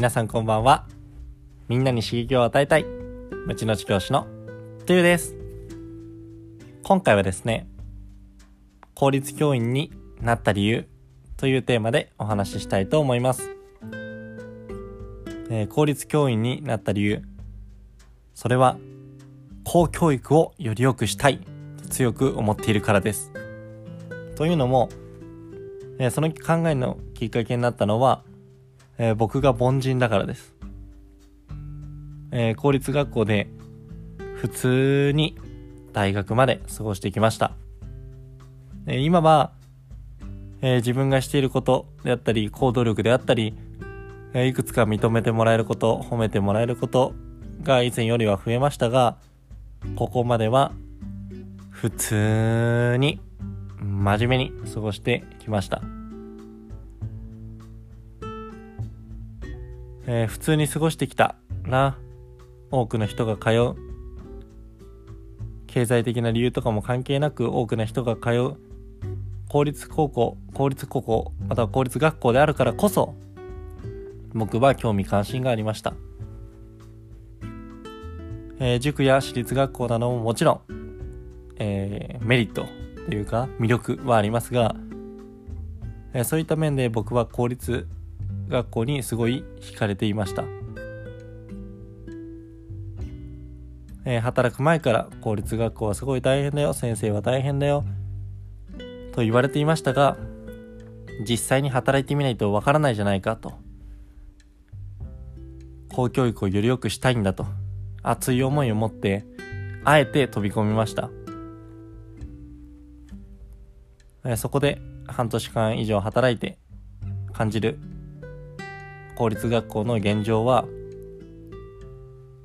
皆さんこんばんは。みんなに刺激を与えたい、ムチのち教師のトゥーです。今回はですね、公立教員になった理由というテーマでお話ししたいと思います。えー、公立教員になった理由、それは公教育をより良くしたいと強く思っているからです。というのも、えー、その考えのきっかけになったのは、えー、僕が凡人だからです。えー、公立学校で普通に大学まで過ごしてきました。え今は、え自分がしていることであったり、行動力であったり、えいくつか認めてもらえること、褒めてもらえることが以前よりは増えましたが、ここまでは普通に真面目に過ごしてきました。えー、普通に過ごしてきたな。多くの人が通う。経済的な理由とかも関係なく多くの人が通う。公立高校、公立高校、または公立学校であるからこそ、僕は興味関心がありました。えー、塾や私立学校などももちろん、えー、メリットというか魅力はありますが、えー、そういった面で僕は公立学校にすごい惹かれていました、えー、働く前から公立学校はすごい大変だよ。先生は大変だよ。と言われていましたが実際に働いてみないとわからないじゃないかと。公教育をより良くしたいんだと熱い思いを持ってあえて飛び込みました。そこで半年間以上働いて感じる公立学校の現状は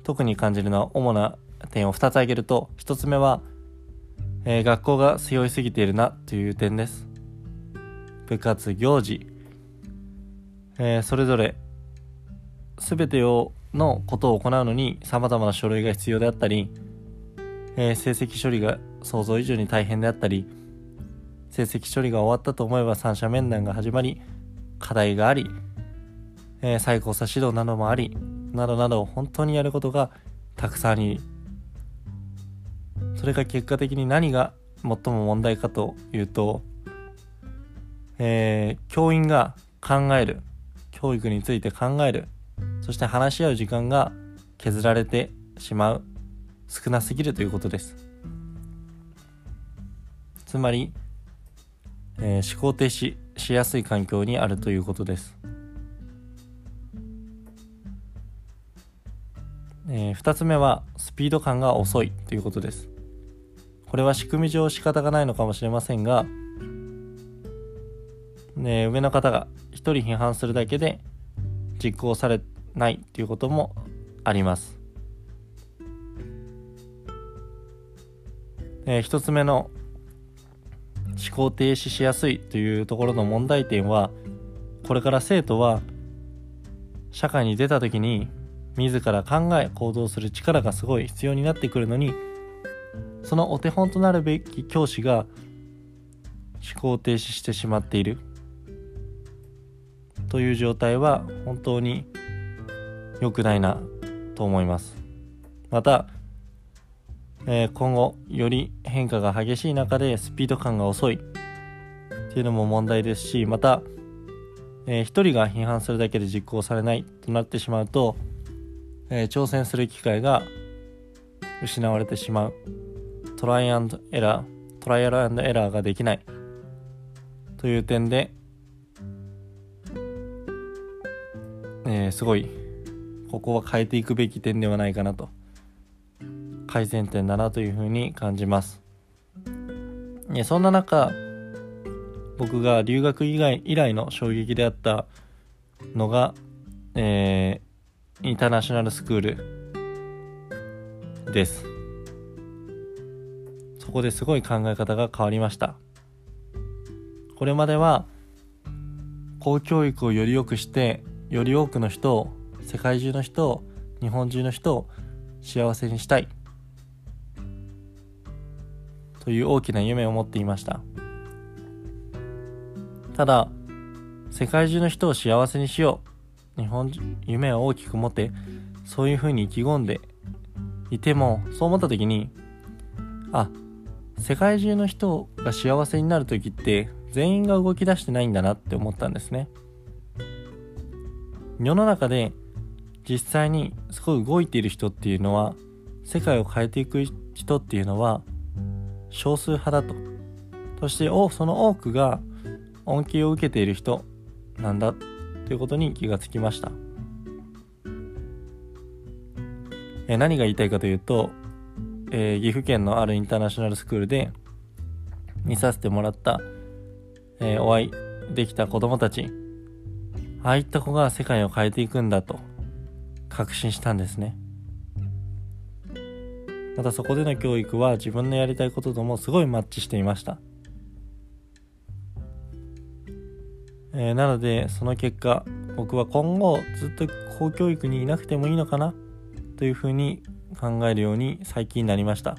特に感じるのは主な点を2つ挙げると1つ目は、えー、学校が背負いすぎているなという点です。部活行事、えー、それぞれ全てをのことを行うのに様々な書類が必要であったり、えー、成績処理が想像以上に大変であったり成績処理が終わったと思えば三者面談が始まり課題があり、えー、最高差指導などもありなどなど本当にやることがたくさんありそれが結果的に何が最も問題かというと、えー、教員が考える教育について考えるそして話し合う時間が削られてしまう少なすぎるということです。つまりえー、思考停止しやすい環境にあるということです、えー、2つ目はスピード感が遅いということです。これは仕組み上仕方がないのかもしれませんが、ね、上の方が1人批判するだけで実行されないということもあります、えー、1つ目の思考停止しやすいというところの問題点はこれから生徒は社会に出た時に自ら考え行動する力がすごい必要になってくるのにそのお手本となるべき教師が思考停止してしまっている。という状態は本当に良くないなと思います。またえー、今後より変化が激しい中でスピード感が遅い。っていうのも問題ですしまた、えー、一人が批判するだけで実行されないとなってしまうと、えー、挑戦する機会が失われてしまう。トライアンドエラートライアルエラーができない。という点で、えー、すごいここは変えていくべき点ではないかなと。改善点だなというふうに感じます。そんな中僕が留学以外以来の衝撃であったのが、え、インターナショナルスクールです。そこですごい考え方が変わりました。これまでは公教育をより良くしてより多くの人を世界中の人を日本中の人を幸せにしたい。という大きな夢を持っていました。ただ世界中の人を幸せにしよう。日本夢を大きく持ってそういうふうに意気込んでいてもそう思った時にあ世界中の人が幸せになる時って全員が動き出してないんだなって思ったんですね。世の中で実際にすごい動いている人っていうのは世界を変えていく人っていうのは少数派だと。そしてその多くが恩恵を受けている人なんだ。ということに気がつきました。え何が言いたいかというと、えー、岐阜県のあるインターナショナルスクールで見させてもらった、えー、お会いできた子供たちああいった子が世界を変えていくんだと確信したんですね。またそこでの教育は自分のやりたいことともすごいマッチしていました。えー、なのでその結果僕は今後ずっと公教育にいなくてもいいのかなというふうに考えるように最近なりました、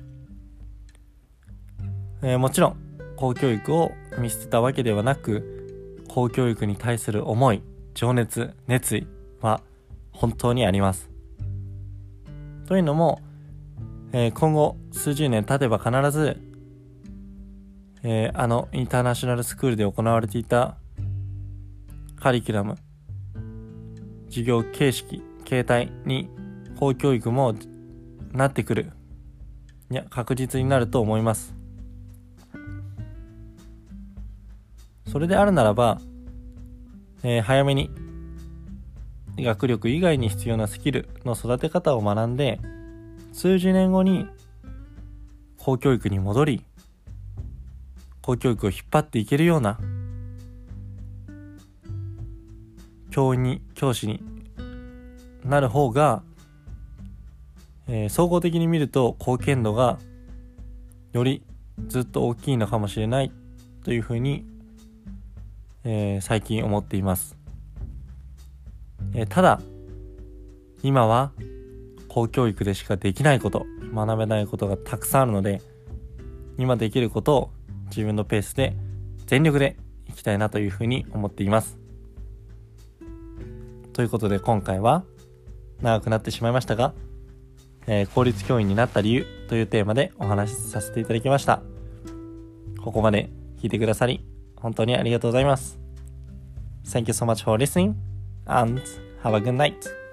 えー、もちろん公教育を見捨てたわけではなく公教育に対する思い情熱熱意は本当にあります。というのも、えー、今後数十年経てば必ず、えー、あのインターナショナルスクールで行われていたカリキュラム、授業形式、形態に法教育もなってくる。いや、確実になると思います。それであるならば、えー、早めに学力以外に必要なスキルの育て方を学んで、数十年後に公教育に戻り、公教育を引っ張っていけるような教員に教師になる方が、えー、総合的に見ると貢献度がよりずっと大きいのかもしれないというふうに、えー、最近思っています、えー、ただ今は公教育でしかできないこと学べないことがたくさんあるので今できることを自分のペースで全力でいきたいなというふうに思っています。ということで今回は長くなってしまいましたが、えー、公立教員になった理由というテーマでお話しさせていただきました。ここまで聞いてくださり本当にありがとうございます。Thank you so much for listening and have a good night.